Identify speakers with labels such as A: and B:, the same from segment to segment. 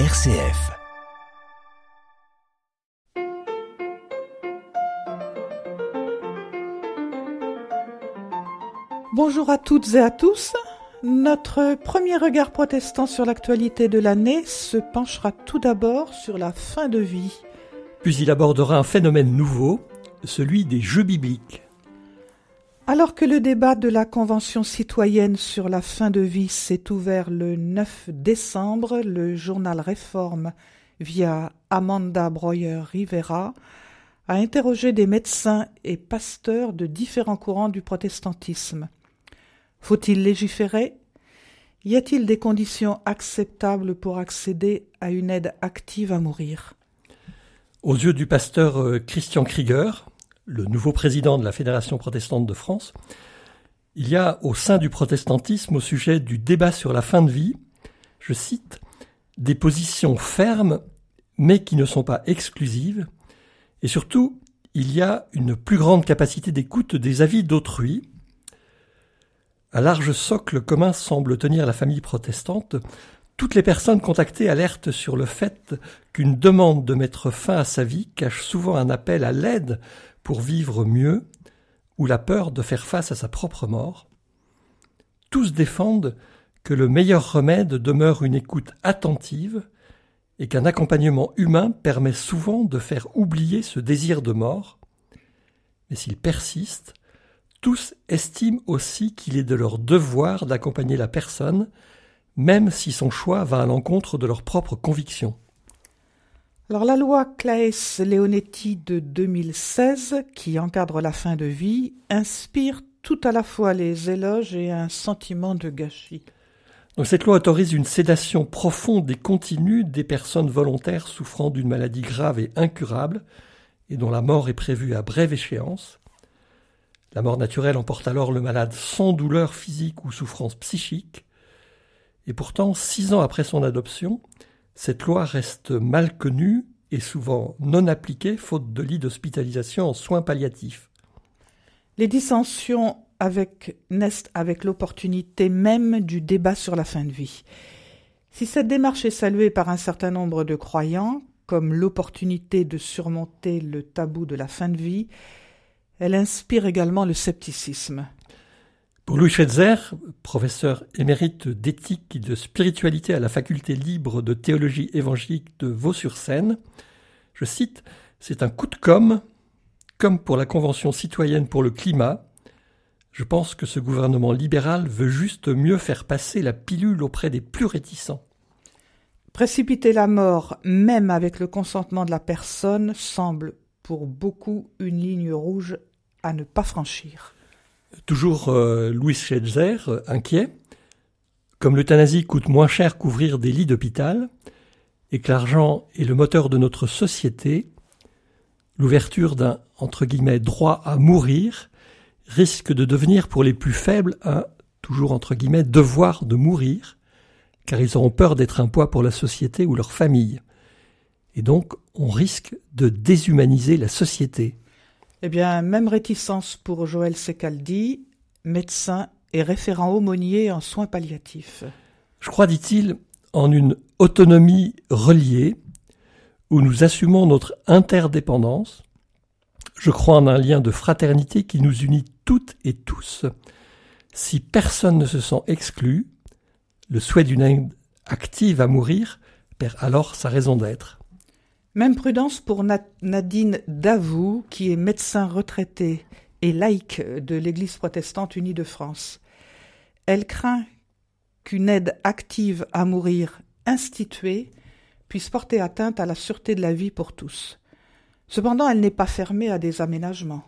A: RCF.
B: Bonjour à toutes et à tous. Notre premier regard protestant sur l'actualité de l'année se penchera tout d'abord sur la fin de vie.
C: Puis il abordera un phénomène nouveau, celui des jeux bibliques.
B: Alors que le débat de la Convention citoyenne sur la fin de vie s'est ouvert le 9 décembre, le journal Réforme, via Amanda Breuer Rivera, a interrogé des médecins et pasteurs de différents courants du protestantisme. Faut-il légiférer? Y a-t-il des conditions acceptables pour accéder à une aide active à mourir?
C: Aux yeux du pasteur euh, Christian Krieger, le nouveau président de la Fédération protestante de France, il y a au sein du protestantisme au sujet du débat sur la fin de vie, je cite, des positions fermes mais qui ne sont pas exclusives, et surtout, il y a une plus grande capacité d'écoute des avis d'autrui. Un large socle commun semble tenir la famille protestante. Toutes les personnes contactées alertent sur le fait qu'une demande de mettre fin à sa vie cache souvent un appel à l'aide pour vivre mieux ou la peur de faire face à sa propre mort. Tous défendent que le meilleur remède demeure une écoute attentive et qu'un accompagnement humain permet souvent de faire oublier ce désir de mort. Mais s'il persiste, tous estiment aussi qu'il est de leur devoir d'accompagner la personne, même si son choix va à l'encontre de leurs propres convictions.
B: Alors la loi Claes Leonetti de 2016, qui encadre la fin de vie, inspire tout à la fois les éloges et un sentiment de gâchis.
C: Donc cette loi autorise une sédation profonde et continue des personnes volontaires souffrant d'une maladie grave et incurable, et dont la mort est prévue à brève échéance. La mort naturelle emporte alors le malade sans douleur physique ou souffrance psychique, et pourtant, six ans après son adoption, cette loi reste mal connue et souvent non appliquée faute de lits d'hospitalisation en soins palliatifs.
B: Les dissensions naissent avec l'opportunité même du débat sur la fin de vie. Si cette démarche est saluée par un certain nombre de croyants, comme l'opportunité de surmonter le tabou de la fin de vie, elle inspire également le scepticisme.
C: Pour Louis Schweitzer, professeur émérite d'éthique et de spiritualité à la faculté libre de théologie évangélique de Vaux-sur-Seine, je cite, c'est un coup de com', comme pour la Convention citoyenne pour le climat. Je pense que ce gouvernement libéral veut juste mieux faire passer la pilule auprès des plus réticents.
B: Précipiter la mort, même avec le consentement de la personne, semble pour beaucoup une ligne rouge à ne pas franchir.
C: Toujours euh, Louis Schweitzer, euh, inquiet. Comme l'euthanasie coûte moins cher qu'ouvrir des lits d'hôpital, et que l'argent est le moteur de notre société, l'ouverture d'un entre guillemets droit à mourir risque de devenir pour les plus faibles un toujours entre guillemets devoir de mourir, car ils auront peur d'être un poids pour la société ou leur famille. Et donc on risque de déshumaniser la société.
B: Eh bien, même réticence pour Joël Secaldi, médecin et référent aumônier en soins palliatifs.
C: Je crois, dit-il, en une autonomie reliée, où nous assumons notre interdépendance. Je crois en un lien de fraternité qui nous unit toutes et tous. Si personne ne se sent exclu, le souhait d'une aide active à mourir perd alors sa raison d'être.
B: Même prudence pour Nadine Davout, qui est médecin retraité et laïque de l'Église protestante unie de France. Elle craint qu'une aide active à mourir instituée puisse porter atteinte à la sûreté de la vie pour tous. Cependant, elle n'est pas fermée à des aménagements.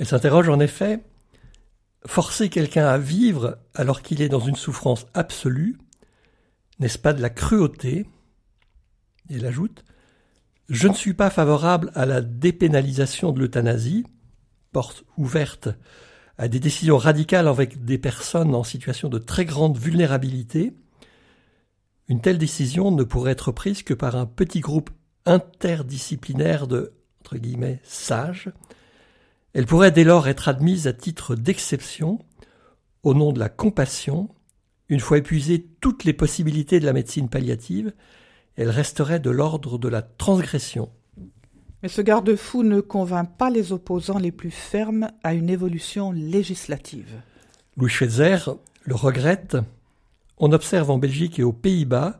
C: Elle s'interroge en effet, forcer quelqu'un à vivre alors qu'il est dans une souffrance absolue, n'est-ce pas de la cruauté? Elle ajoute, je ne suis pas favorable à la dépénalisation de l'euthanasie, porte ouverte à des décisions radicales avec des personnes en situation de très grande vulnérabilité. Une telle décision ne pourrait être prise que par un petit groupe interdisciplinaire de sages. Elle pourrait dès lors être admise à titre d'exception au nom de la compassion, une fois épuisées toutes les possibilités de la médecine palliative elle resterait de l'ordre de la transgression.
B: Mais ce garde-fou ne convainc pas les opposants les plus fermes à une évolution législative.
C: Louis Schweitzer le regrette. On observe en Belgique et aux Pays-Bas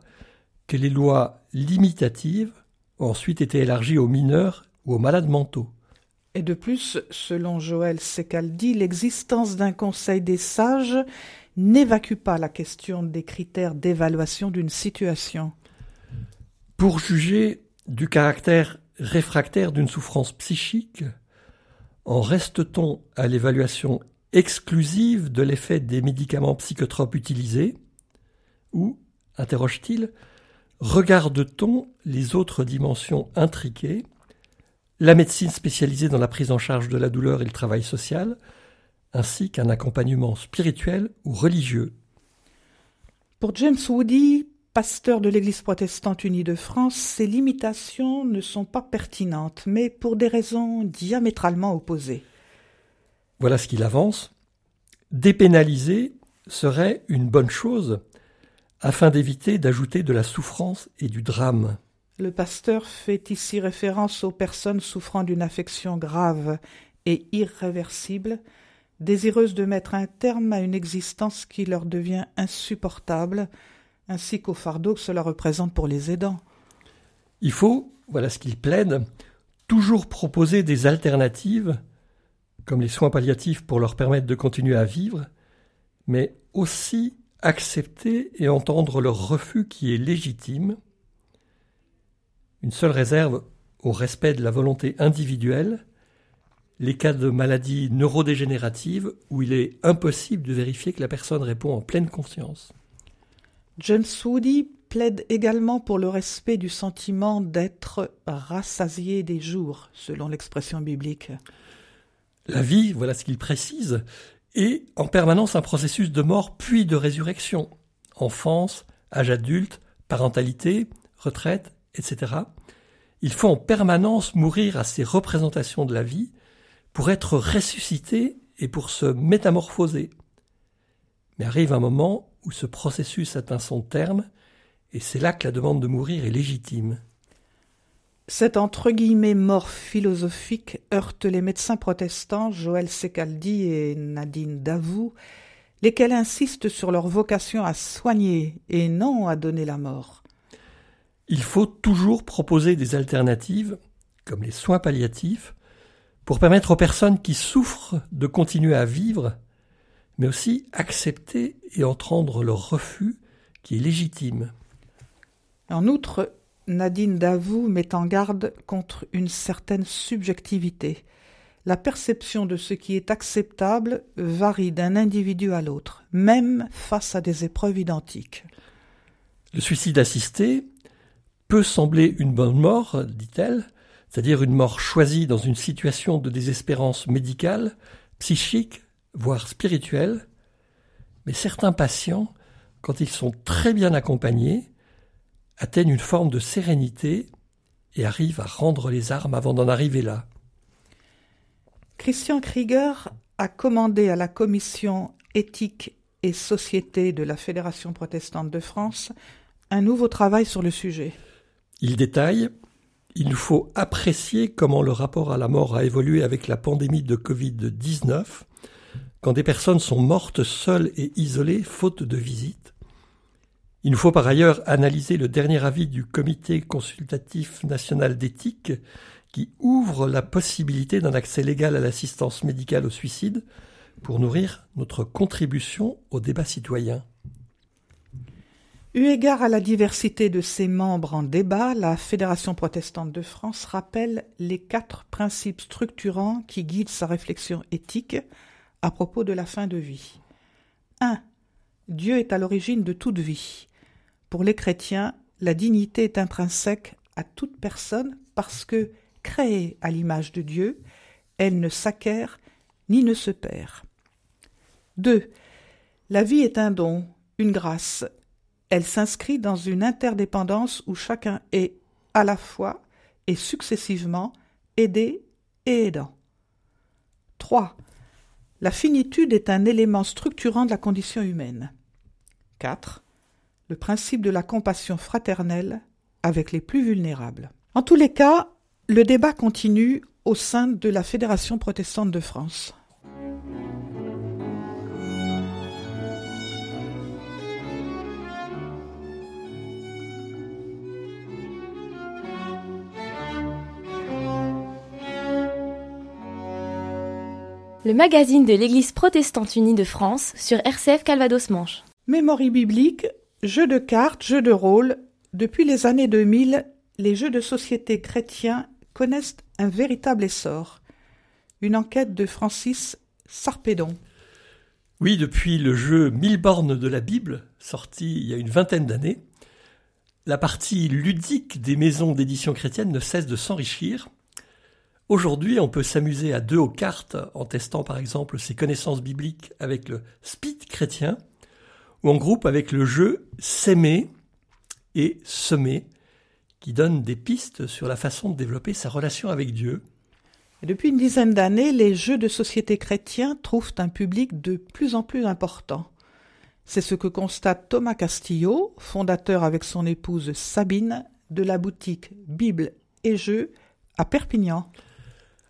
C: que les lois limitatives ont ensuite été élargies aux mineurs ou aux malades mentaux.
B: Et de plus, selon Joël Secaldi, l'existence d'un conseil des sages n'évacue pas la question des critères d'évaluation d'une situation.
C: Pour juger du caractère réfractaire d'une souffrance psychique, en reste-t-on à l'évaluation exclusive de l'effet des médicaments psychotropes utilisés Ou, interroge-t-il, regarde-t-on les autres dimensions intriquées? La médecine spécialisée dans la prise en charge de la douleur et le travail social, ainsi qu'un accompagnement spirituel ou religieux.
B: Pour James Woody, pasteur de l'Église protestante unie de France, ces limitations ne sont pas pertinentes, mais pour des raisons diamétralement opposées.
C: Voilà ce qu'il avance. Dépénaliser serait une bonne chose afin d'éviter d'ajouter de la souffrance et du drame.
B: Le pasteur fait ici référence aux personnes souffrant d'une affection grave et irréversible, désireuses de mettre un terme à une existence qui leur devient insupportable, ainsi qu'au fardeau que cela représente pour les aidants.
C: Il faut, voilà ce qu'il plaide, toujours proposer des alternatives, comme les soins palliatifs pour leur permettre de continuer à vivre, mais aussi accepter et entendre leur refus qui est légitime, une seule réserve au respect de la volonté individuelle, les cas de maladies neurodégénératives où il est impossible de vérifier que la personne répond en pleine conscience.
B: James Woody plaide également pour le respect du sentiment d'être rassasié des jours, selon l'expression biblique.
C: La vie, voilà ce qu'il précise, est en permanence un processus de mort puis de résurrection. Enfance, âge adulte, parentalité, retraite, etc. Il faut en permanence mourir à ces représentations de la vie pour être ressuscité et pour se métamorphoser. Mais arrive un moment où ce processus atteint son terme, et c'est là que la demande de mourir est légitime.
B: Cette entre guillemets mort philosophique heurte les médecins protestants Joël Secaldi et Nadine Davou, lesquels insistent sur leur vocation à soigner et non à donner la mort.
C: Il faut toujours proposer des alternatives, comme les soins palliatifs, pour permettre aux personnes qui souffrent de continuer à vivre, mais aussi accepter et entendre leur refus qui est légitime.
B: En outre, Nadine Davou met en garde contre une certaine subjectivité. La perception de ce qui est acceptable varie d'un individu à l'autre, même face à des épreuves identiques.
C: Le suicide assisté peut sembler une bonne mort, dit-elle, c'est-à-dire une mort choisie dans une situation de désespérance médicale, psychique, voire spirituelle, mais certains patients, quand ils sont très bien accompagnés, atteignent une forme de sérénité et arrivent à rendre les armes avant d'en arriver là.
B: Christian Krieger a commandé à la commission éthique et société de la Fédération protestante de France un nouveau travail sur le sujet.
C: Il détaille Il faut apprécier comment le rapport à la mort a évolué avec la pandémie de Covid-19, quand des personnes sont mortes seules et isolées faute de visite. Il nous faut par ailleurs analyser le dernier avis du Comité consultatif national d'éthique qui ouvre la possibilité d'un accès légal à l'assistance médicale au suicide pour nourrir notre contribution au débat citoyen.
B: Eu égard à la diversité de ses membres en débat, la Fédération protestante de France rappelle les quatre principes structurants qui guident sa réflexion éthique à propos de la fin de vie. 1. Dieu est à l'origine de toute vie. Pour les chrétiens, la dignité est intrinsèque à toute personne parce que, créée à l'image de Dieu, elle ne s'acquiert ni ne se perd. 2. La vie est un don, une grâce, elle s'inscrit dans une interdépendance où chacun est à la fois et successivement aidé et aidant. 3. La finitude est un élément structurant de la condition humaine. 4. Le principe de la compassion fraternelle avec les plus vulnérables. En tous les cas, le débat continue au sein de la Fédération protestante de France.
A: Le magazine de l'Église protestante unie de France sur RCF Calvados Manche.
B: Mémorie biblique, jeux de cartes, jeux de rôle. Depuis les années 2000, les jeux de société chrétiens connaissent un véritable essor. Une enquête de Francis Sarpédon.
C: Oui, depuis le jeu Mille bornes de la Bible, sorti il y a une vingtaine d'années, la partie ludique des maisons d'édition chrétienne ne cesse de s'enrichir Aujourd'hui, on peut s'amuser à deux aux cartes en testant par exemple ses connaissances bibliques avec le speed chrétien ou en groupe avec le jeu S'aimer et Semer qui donne des pistes sur la façon de développer sa relation avec Dieu.
B: depuis une dizaine d'années, les jeux de société chrétiens trouvent un public de plus en plus important. C'est ce que constate Thomas Castillo, fondateur avec son épouse Sabine de la boutique Bible et Jeux à Perpignan.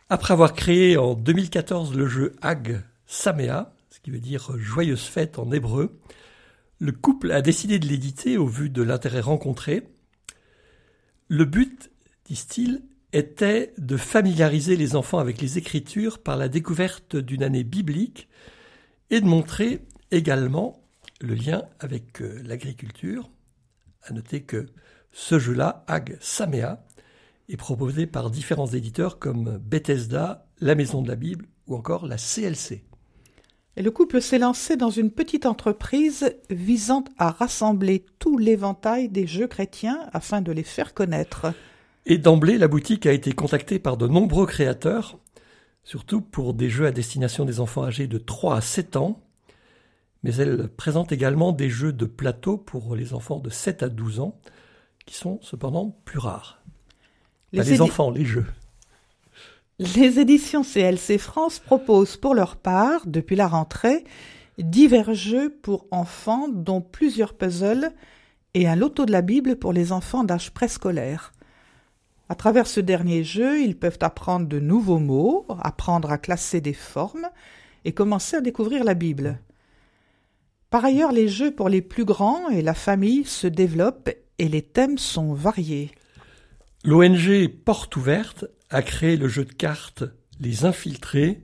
C: Après avoir créé en 2014 le jeu Hag Samea, ce qui veut dire joyeuse fête en hébreu, le couple a décidé de l'éditer au vu de l'intérêt rencontré. Le but, disent-ils, était de familiariser les enfants avec les Écritures par la découverte d'une année biblique et de montrer également le lien avec euh, l'agriculture. À noter que ce jeu-là, Hag Samea, est proposé par différents éditeurs comme Bethesda, la Maison de la Bible ou encore la CLC.
B: Et le couple s'est lancé dans une petite entreprise visant à rassembler tout l'éventail des jeux chrétiens afin de les faire connaître.
C: Et d'emblée, la boutique a été contactée par de nombreux créateurs, surtout pour des jeux à destination des enfants âgés de 3 à 7 ans, mais elle présente également des jeux de plateau pour les enfants de 7 à 12 ans, qui sont cependant plus rares les, enfants, les jeux.
B: Les éditions CLC France proposent pour leur part, depuis la rentrée, divers jeux pour enfants, dont plusieurs puzzles et un loto de la Bible pour les enfants d'âge préscolaire. À travers ce dernier jeu, ils peuvent apprendre de nouveaux mots, apprendre à classer des formes et commencer à découvrir la Bible. Par ailleurs, les jeux pour les plus grands et la famille se développent et les thèmes sont variés.
C: L'ONG Porte Ouverte a créé le jeu de cartes Les Infiltrés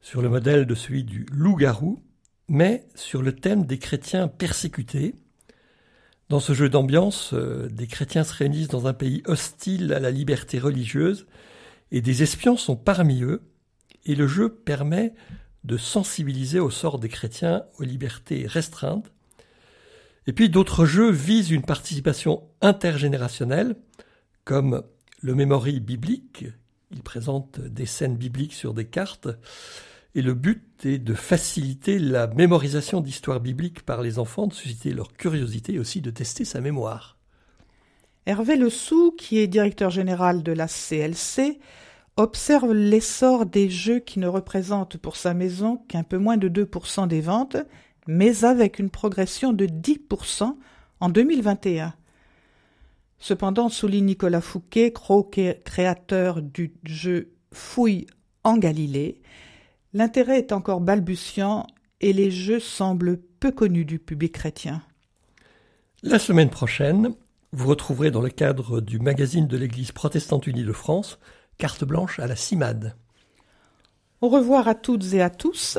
C: sur le modèle de celui du loup-garou, mais sur le thème des chrétiens persécutés. Dans ce jeu d'ambiance, euh, des chrétiens se réunissent dans un pays hostile à la liberté religieuse et des espions sont parmi eux, et le jeu permet de sensibiliser au sort des chrétiens aux libertés restreintes. Et puis d'autres jeux visent une participation intergénérationnelle, comme le Memory biblique. Il présente des scènes bibliques sur des cartes. Et le but est de faciliter la mémorisation d'histoires bibliques par les enfants, de susciter leur curiosité et aussi de tester sa mémoire.
B: Hervé Lessou, qui est directeur général de la CLC, observe l'essor des jeux qui ne représentent pour sa maison qu'un peu moins de 2% des ventes, mais avec une progression de 10% en 2021. Cependant, souligne Nicolas Fouquet, créateur du jeu Fouille en Galilée, l'intérêt est encore balbutiant et les jeux semblent peu connus du public chrétien.
C: La semaine prochaine, vous retrouverez dans le cadre du magazine de l'Église protestante unie de France Carte blanche à la CIMAD.
B: Au revoir à toutes et à tous.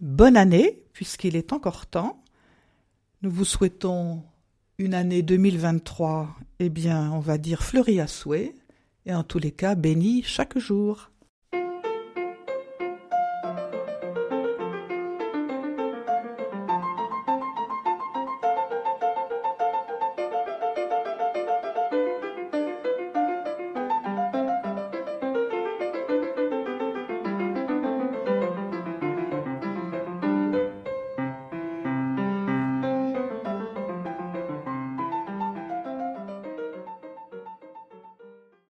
B: Bonne année, puisqu'il est encore temps. Nous vous souhaitons une année 2023, eh bien, on va dire fleurie à souhait, et en tous les cas bénie chaque jour.